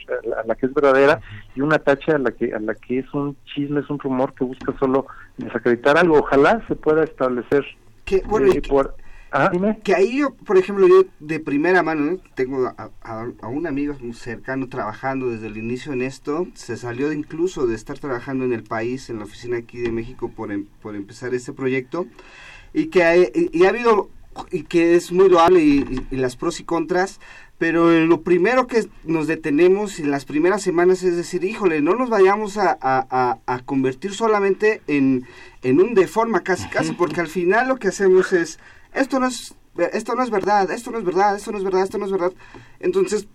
a la que es verdadera y una tacha a la que a la que es un chisme, es un rumor que busca solo desacreditar algo. Ojalá se pueda establecer que, bueno, eh, por, Ah, que ahí yo, por ejemplo, yo de primera mano, tengo a, un amigo muy cercano trabajando desde el inicio en esto, se salió de incluso de estar trabajando en el país, en la oficina aquí de México por, em, por empezar este proyecto, y que ha, y, ha habido, y que es muy loable y, las pros y contras, pero lo primero que nos detenemos en las primeras semanas es decir, híjole, no nos vayamos a, a, a convertir solamente en, en un de forma casi casi, porque al final lo que hacemos es esto no es, esto no es verdad, esto no es verdad, esto no es verdad, esto no es verdad. Entonces,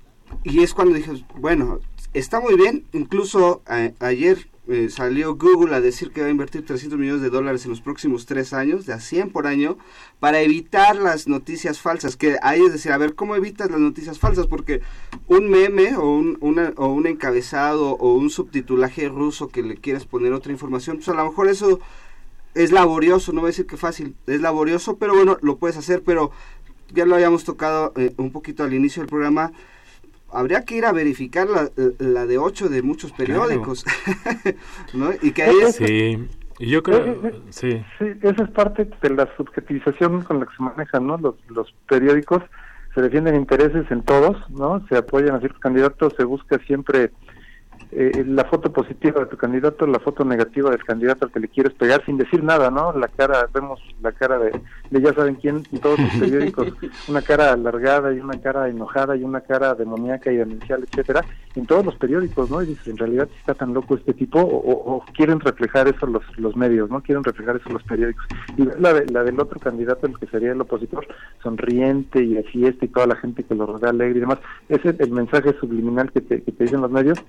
y es cuando dije, bueno, está muy bien, incluso ayer eh, salió Google a decir que va a invertir 300 millones de dólares en los próximos tres años, de a 100 por año, para evitar las noticias falsas. Que ahí es decir, a ver, ¿cómo evitas las noticias falsas? Porque un meme o un, o un encabezado o un subtitulaje ruso que le quieres poner otra información, pues a lo mejor eso es laborioso, no voy a decir que fácil, es laborioso, pero bueno, lo puedes hacer, pero ya lo habíamos tocado eh, un poquito al inicio del programa, habría que ir a verificar la, la de 8 de muchos periódicos, ¿no? Y que ahí es... Sí. yo creo, eh, eh, sí. Sí, esa es parte de la subjetivización con la que se manejan, ¿no? Los, los periódicos se defienden intereses en todos, ¿no? Se apoyan a ciertos candidatos, se busca siempre eh, la foto positiva de tu candidato, la foto negativa del candidato al que le quieres pegar sin decir nada, ¿no? La cara, vemos la cara de, ya saben quién en todos los periódicos, una cara alargada y una cara enojada y una cara demoníaca y demencial, etcétera, en todos los periódicos, ¿no? Y dices, en realidad está tan loco este tipo o, quieren reflejar eso los, los medios, ¿no? Quieren reflejar eso los periódicos. Y la, la del otro candidato, el que sería el opositor, sonriente y de fiesta y toda la gente que lo rodea alegre y demás, ese es el mensaje subliminal que te, que te dicen los medios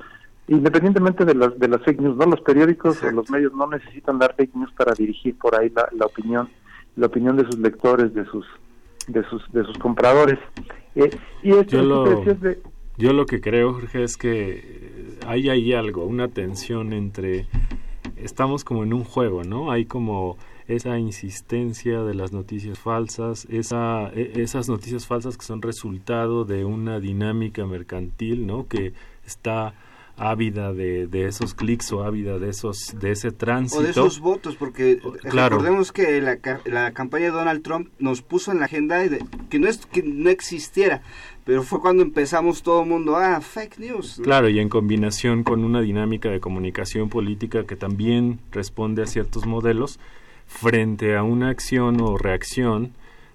independientemente de las de las fake news, no los periódicos o los medios no necesitan dar fake news para dirigir por ahí la, la opinión, la opinión de sus lectores, de sus de sus de sus compradores. Eh, y esto yo, lo, yo lo que creo, Jorge, es que hay ahí algo, una tensión entre estamos como en un juego, ¿no? Hay como esa insistencia de las noticias falsas, esa, e, esas noticias falsas que son resultado de una dinámica mercantil, ¿no? Que está ávida de, de esos clics o ávida de esos de ese tránsito. O de esos votos, porque recordemos que la, la, campaña de Donald Trump nos puso en la agenda de, que no es que no existiera, pero fue cuando empezamos todo el mundo, ah, fake news. Claro, y en combinación con una dinámica de comunicación política que también responde a ciertos modelos frente a una acción o reacción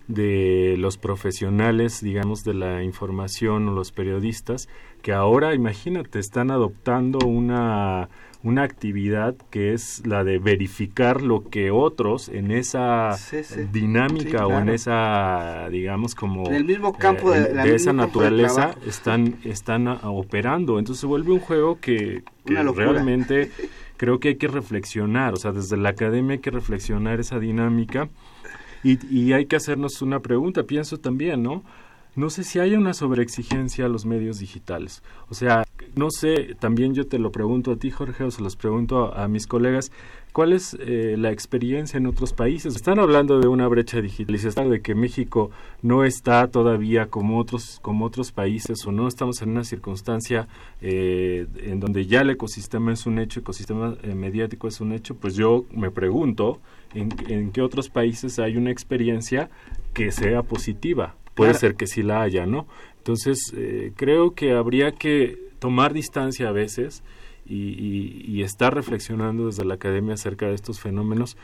de los profesionales, digamos, de la información o los periodistas, que ahora, imagínate, están adoptando una, una actividad que es la de verificar lo que otros en esa dinámica o en esa, digamos, como... En el mismo campo de, esa naturaleza están, están operando. Entonces se vuelve un juego que, que realmente creo que hay que reflexionar, o sea, desde la academia hay que reflexionar esa dinámica y, hay que hacernos una pregunta, pienso también, ¿no? No sé si hay una sobreexigencia a los medios digitales. O sea, no sé, también yo te lo pregunto a ti, Jorge, o se los pregunto a, mis colegas, ¿cuál es eh, la experiencia en otros países? Están hablando de una brecha digital y se está de que México no está todavía como otros, como otros países o no estamos en una circunstancia eh, en donde ya el ecosistema es un hecho, el ecosistema eh, mediático es un hecho, pues yo me pregunto en, en qué otros países hay una experiencia que sea positiva puede ser que sí la haya, ¿no? Entonces, eh, creo que habría que tomar distancia a veces y, y, estar reflexionando desde la academia acerca de estos fenómenos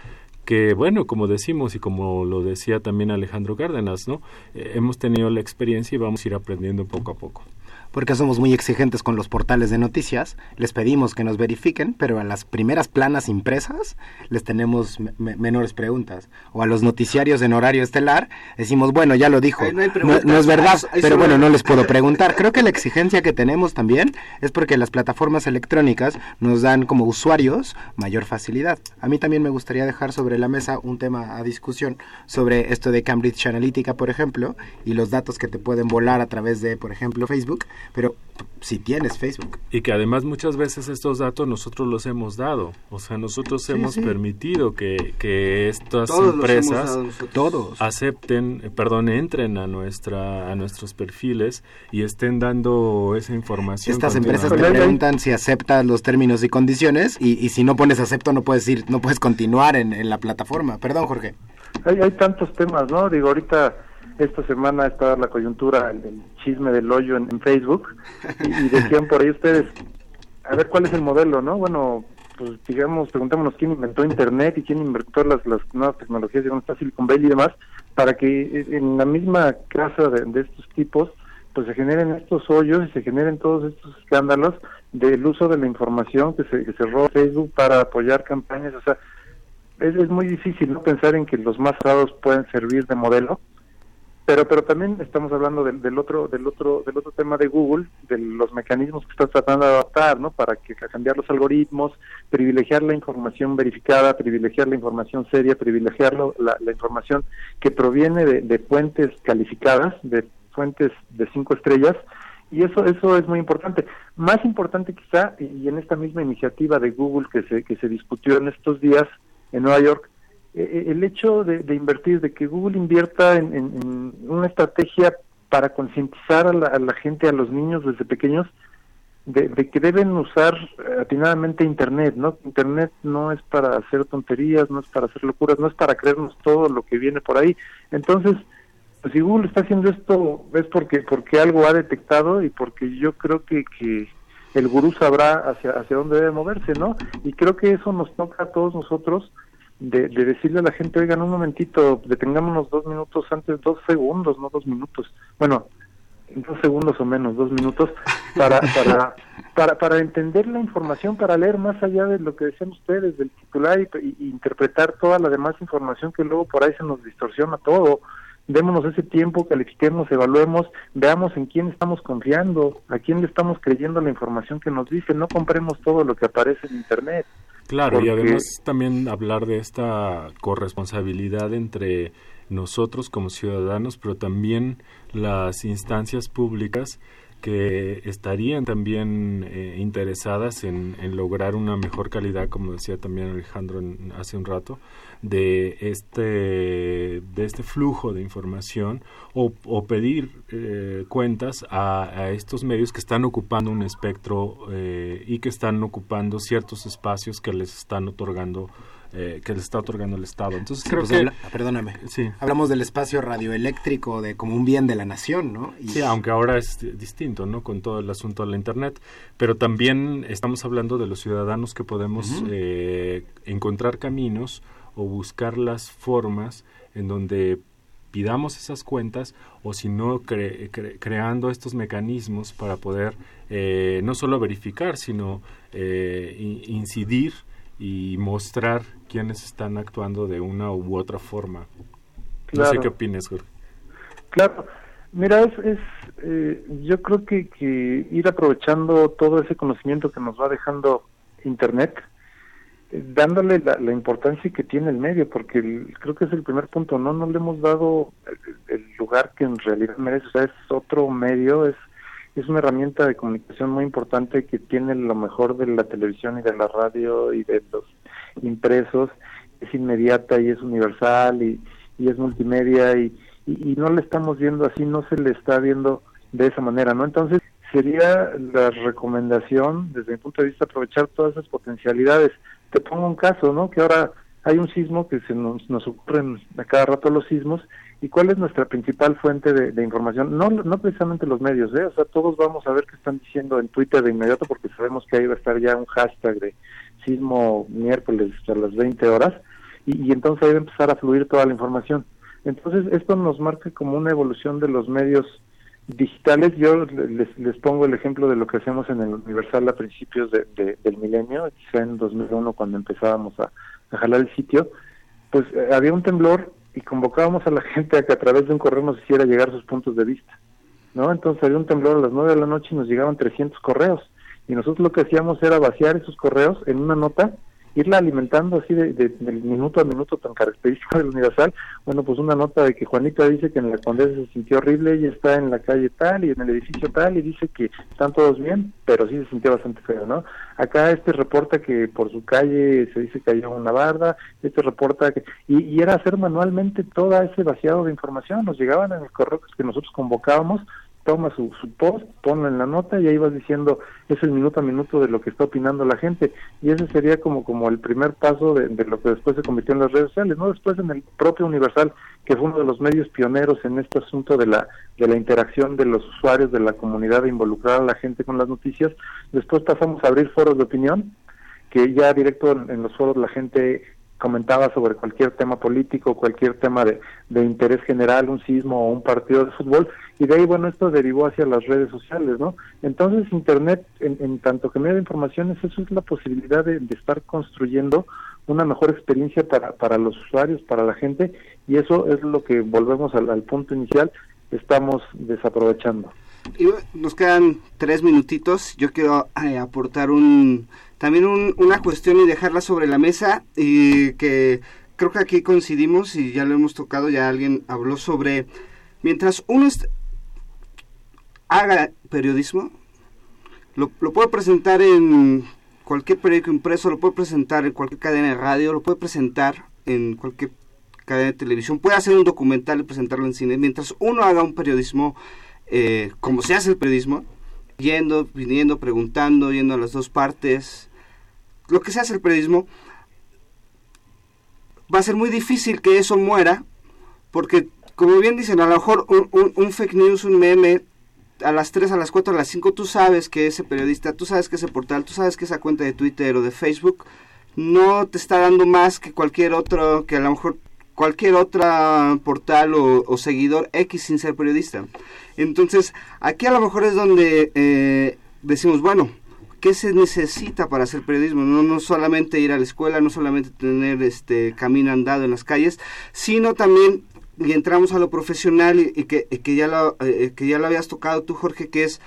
que bueno, como decimos y como lo decía también Alejandro Cárdenas, ¿no? Eh, hemos tenido la experiencia y vamos a ir aprendiendo poco a poco porque somos muy exigentes con los portales de noticias, les pedimos que nos verifiquen, pero a las primeras planas impresas les tenemos menores preguntas. O a los noticiarios en horario estelar decimos, bueno, ya lo dijo, no, es verdad, pero bueno, no les puedo preguntar. Creo que la exigencia que tenemos también es porque las plataformas electrónicas nos dan como usuarios mayor facilidad. A mí también me gustaría dejar sobre la mesa un tema a discusión sobre esto de Cambridge Analytica, por ejemplo, y los datos que te pueden volar a través de, por ejemplo, Facebook pero si tienes Facebook. Y que además muchas veces estos datos nosotros los hemos dado. O sea, nosotros hemos permitido que, que estas empresas todos acepten, eh, perdón, entren a nuestra a nuestros perfiles y estén dando esa información. Estas empresas te preguntan si aceptas los términos y condiciones y, y, si no pones acepto no puedes ir, no puedes continuar en, en la plataforma. Perdón, Jorge. Hay, hay tantos temas, ¿no? Digo, ahorita esta semana está la coyuntura, el, chisme del hoyo en, Facebook, y, decían por ahí ustedes, a ver cuál es el modelo, ¿no? Bueno, pues digamos, preguntémonos quién inventó Internet y quién inventó las, las nuevas tecnologías, digamos, está Silicon Valley y demás, para que en la misma casa de, estos tipos, pues se generen estos hoyos y se generen todos estos escándalos del uso de la información que se, que se roba Facebook para apoyar campañas, o sea, es, es muy difícil no pensar en que los más raros pueden servir de modelo, pero pero también estamos hablando del, del, otro del otro del otro tema de Google de los mecanismos que está tratando de adaptar no para que cambiar los algoritmos privilegiar la información verificada privilegiar la información seria privilegiar la, información que proviene de, de, fuentes calificadas de fuentes de cinco estrellas. Y eso eso es muy importante. Más importante quizá y en esta misma iniciativa de Google que se que se discutió en estos días en Nueva York eh, eh, el hecho de, invertir, de que Google invierta en, una estrategia para concientizar a la, gente, a los niños desde pequeños, de, que deben usar atinadamente Internet, ¿no? Internet no es para hacer tonterías, no es para hacer locuras, no es para creernos todo lo que viene por ahí. Entonces, pues si Google está haciendo esto es porque porque algo ha detectado y porque yo creo que, que el gurú sabrá hacia hacia dónde debe moverse, ¿no? Y creo que eso nos toca a todos nosotros de, decirle a la gente, oigan, un momentito, detengámonos dos minutos antes, dos segundos, no dos minutos. Bueno, dos segundos o menos, dos minutos, para, para, para, para entender la información, para leer más allá de lo que decían ustedes, del titular y, interpretar toda la demás información que luego por ahí se nos distorsiona todo. Démonos ese tiempo, califiquemos, evaluemos, veamos en quién estamos confiando, a quién le estamos creyendo la información que nos dice, no compremos todo lo que aparece en Internet. Claro, y además también hablar de esta corresponsabilidad entre nosotros como ciudadanos, pero también las instancias públicas que estarían también eh, interesadas en, lograr una mejor calidad, como decía también Alejandro hace un rato, de este, de este flujo de información o, pedir eh, cuentas a, estos medios que están ocupando un espectro eh, y que están ocupando ciertos espacios que les están otorgando eh, que les está otorgando el Estado. Entonces creo pues que... perdóname. Sí. Hablamos del espacio radioeléctrico de como un bien de la nación, ¿no? Sí, aunque ahora es distinto, ¿no? Con todo el asunto de la Internet. Pero también estamos hablando de los ciudadanos que podemos eh, encontrar caminos o buscar las formas en donde pidamos esas cuentas o si no creando estos mecanismos para poder eh, no solo verificar sino incidir y mostrar quiénes están actuando de una u otra forma. No sé qué opinas, Jorge. Claro, mira, es, es eh, yo creo que, que ir aprovechando todo ese conocimiento que nos va dejando Internet, eh, dándole la, importancia que tiene el medio, porque creo que es el primer punto, no, no le hemos dado el, el, lugar que en realidad merece, o sea, es otro medio, es es una herramienta de comunicación muy importante que tiene lo mejor de la televisión y de la radio y de los impresos, es inmediata y es universal y, es multimedia y, y, no le estamos viendo así, no se le está viendo de esa manera, ¿no? Entonces sería la recomendación, desde mi punto de vista, aprovechar todas esas potencialidades. Te pongo un caso, ¿no? Que ahora hay un sismo que se nos, nos ocurren a cada rato los sismos ¿Y cuál es nuestra principal fuente de, información? No, no precisamente los medios, ¿eh? O sea, todos vamos a ver qué están diciendo en Twitter de inmediato porque sabemos que ahí va a estar ya un hashtag de sismo miércoles a las 20 horas y, entonces ahí va a empezar a fluir toda la información. Entonces, esto nos marca como una evolución de los medios digitales. Yo les, les pongo el ejemplo de lo que hacemos en el Universal a principios de, del milenio, quizá en 2001 cuando empezábamos a, a jalar el sitio. Pues eh, había un temblor y convocábamos a la gente a que a través de un correo nos hiciera llegar sus puntos de vista. ¿no? Entonces había un temblor a las nueve de la noche y nos llegaban 300 correos. Y nosotros lo que hacíamos era vaciar esos correos en una nota irla alimentando así de, del minuto a minuto tan característico del Universal. Bueno, pues una nota de que Juanita dice que en la Condesa se sintió horrible y está en la calle tal y en el edificio tal y dice que están todos bien, pero sí se sintió bastante feo, ¿no? Acá este reporta que por su calle se dice que hay una barda, este reporta que... Y, y era hacer manualmente todo ese vaciado de información, nos llegaban en el correo que nosotros convocábamos toma su, su post, ponlo en la nota y ahí vas diciendo, es el minuto a minuto de lo que está opinando la gente. Y ese sería como, como el primer paso de, lo que después se convirtió en las redes sociales, ¿no? Después en el propio Universal, que fue uno de los medios pioneros en este asunto de la, de la interacción de los usuarios, de la comunidad, de involucrar a la gente con las noticias. Después pasamos a abrir foros de opinión, que ya directo en los foros la gente comentaba sobre cualquier tema político, cualquier tema de, de, interés general, un sismo o un partido de fútbol, y de ahí, bueno, esto derivó hacia las redes sociales, ¿no? Entonces, Internet, en, tanto que medio de informaciones, eso es la posibilidad de, estar construyendo una mejor experiencia para, para los usuarios, para la gente, y eso es lo que volvemos al punto inicial, estamos desaprovechando. Nos quedan tres minutitos. Yo quiero eh, aportar un también una cuestión y dejarla sobre la mesa y que creo que aquí coincidimos y ya lo hemos tocado, ya alguien habló sobre mientras uno haga periodismo, lo puede presentar en cualquier periódico impreso, lo puede presentar en cualquier cadena de radio, lo puede presentar en cualquier cadena de televisión, puede hacer un documental y presentarlo en cine. Mientras uno haga un periodismo eh, como se hace el periodismo, yendo, viniendo, preguntando, yendo a las dos partes, lo que se hace el periodismo, va a ser muy difícil que eso muera, porque como bien dicen, a lo mejor un, fake news, un meme, a las 3, a las 4, a las 5, tú sabes que ese periodista, tú sabes que ese portal, tú sabes que esa cuenta de Twitter o de Facebook no te está dando más que cualquier otro, que a lo mejor cualquier otro portal o, seguidor X sin ser periodista. Entonces, aquí a lo mejor es donde eh, decimos, bueno, ¿qué se necesita para hacer periodismo? No, no solamente ir a la escuela, no solamente tener este camino andado en las calles, sino también, y entramos a lo profesional y, que, que, ya lo, eh, que ya lo habías tocado tú, Jorge, que es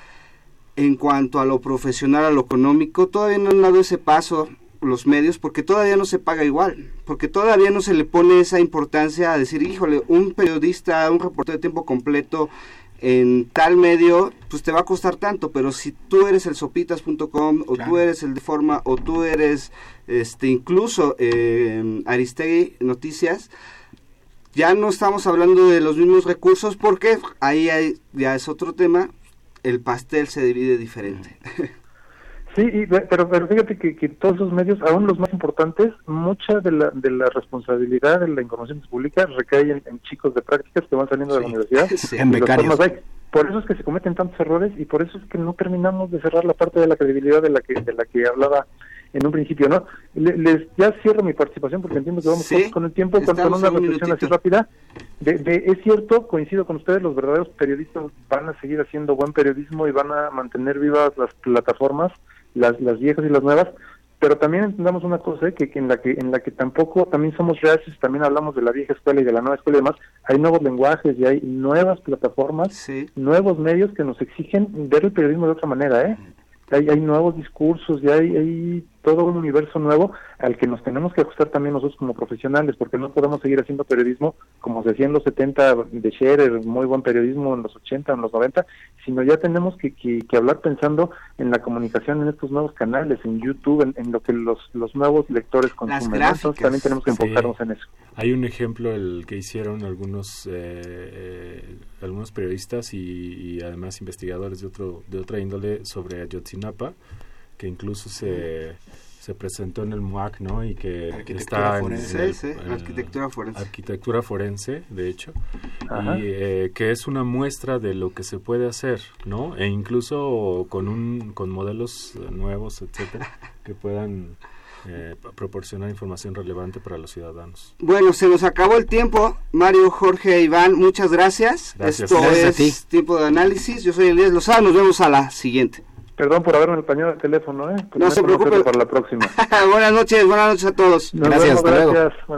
en cuanto a lo profesional, a lo económico, todavía no han dado ese paso los medios porque todavía no se paga igual, porque todavía no se le pone esa importancia a decir, híjole, un periodista, un reportero de tiempo completo en tal medio, pues te va a costar tanto, pero si tú eres el sopitas.com o tú eres el de forma o tú eres este incluso eh, Aristegui Noticias, ya no estamos hablando de los mismos recursos porque ahí hay, ya es otro tema, el pastel se divide diferente. Sí, pero, pero fíjate que, todos esos medios, aún los más importantes, mucha de la, de la responsabilidad de la información pública recae en, chicos de prácticas que van saliendo de la universidad. en becarios. Por eso es que se cometen tantos errores y por eso es que no terminamos de cerrar la parte de la credibilidad de la que, de la que hablaba en un principio, ¿no? Les, ya cierro mi participación porque entiendo que vamos con el tiempo, con, una reflexión así rápida. De, es cierto, coincido con ustedes, los verdaderos periodistas van a seguir haciendo buen periodismo y van a mantener vivas las plataformas las, las viejas y las nuevas, pero también entendamos una cosa ¿eh? que, en la que en la que tampoco también somos reales también hablamos de la vieja escuela y de la nueva escuela y demás hay nuevos lenguajes y hay nuevas plataformas nuevos medios que nos exigen ver el periodismo de otra manera eh hay, hay nuevos discursos y hay, hay todo un universo nuevo al que nos tenemos que ajustar también nosotros como profesionales, porque no podemos seguir haciendo periodismo como se hacía en los 70 de Scherer, muy buen periodismo en los 80, en los 90, sino ya tenemos que, que, hablar pensando en la comunicación en estos nuevos canales, en YouTube, en, lo que los, los nuevos lectores consumen. Entonces también tenemos que enfocarnos en eso. Hay un ejemplo el que hicieron algunos eh, eh, algunos periodistas y, además investigadores de otro de otra índole sobre Ayotzinapa que incluso se se presentó en el MUAC, ¿no? Y que está en forense, arquitectura forense. Arquitectura forense, de hecho, y eh, que es una muestra de lo que se puede hacer, ¿no? E incluso con un con modelos nuevos, etcétera, que puedan eh, proporcionar información relevante para los ciudadanos. Bueno, se nos acabó el tiempo. Mario, Jorge, Iván, muchas gracias. Esto es tiempo de análisis. Yo soy Elías Lozada. Nos vemos a la siguiente. Perdón por haberme español el teléfono, ¿eh? no se preocupe. Para la próxima. buenas noches, buenas noches a todos. gracias, hasta luego.